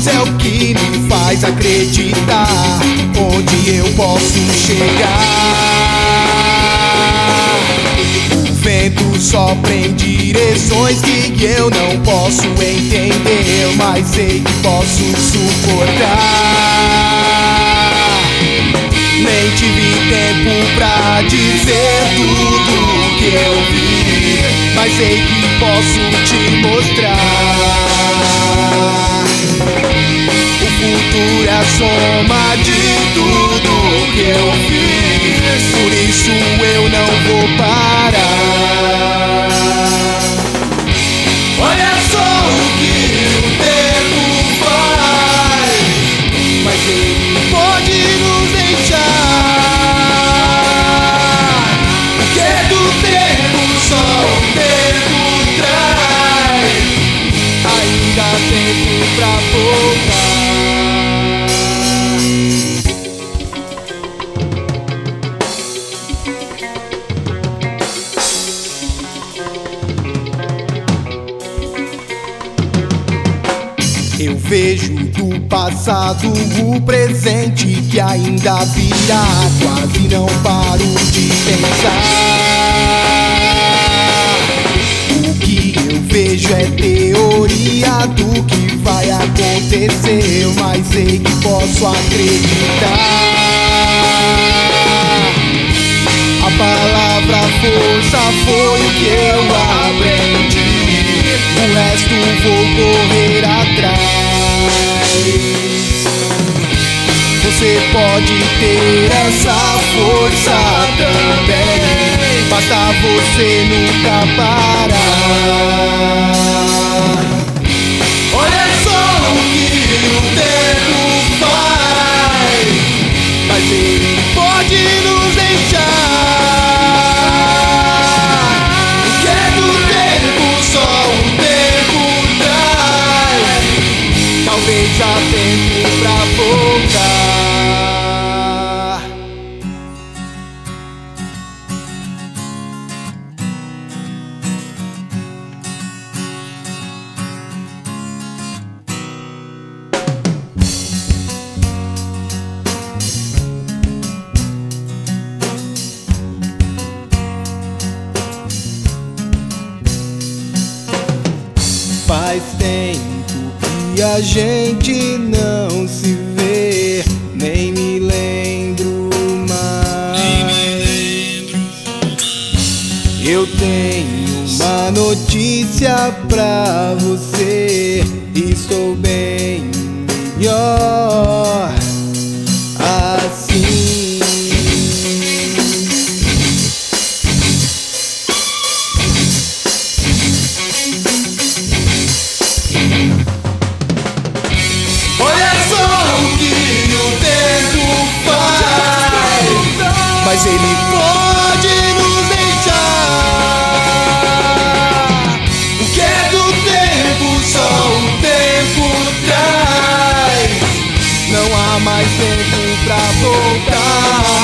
luz é o que me faz acreditar onde eu posso chegar. O vento sopra em direções que eu não posso entender, mas sei que posso suportar. Nem tive tempo pra dizer tudo que eu vi, mas sei que posso te mostrar. O futuro é a soma de vejo do passado o presente que ainda virá. Quase não paro de pensar. O que eu vejo é teoria do que vai acontecer, mas sei que posso acreditar. A palavra força foi o que eu aprendi. O resto vou correr atrás. Você pode ter essa força também. Basta você nunca parar. Faz tempo que a gente não se vê, nem me lembro mais. Eu tenho uma notícia pra você, estou bem melhor assim. Mas ele pode nos deixar. O que é do tempo só o tempo traz. Não há mais tempo pra voltar.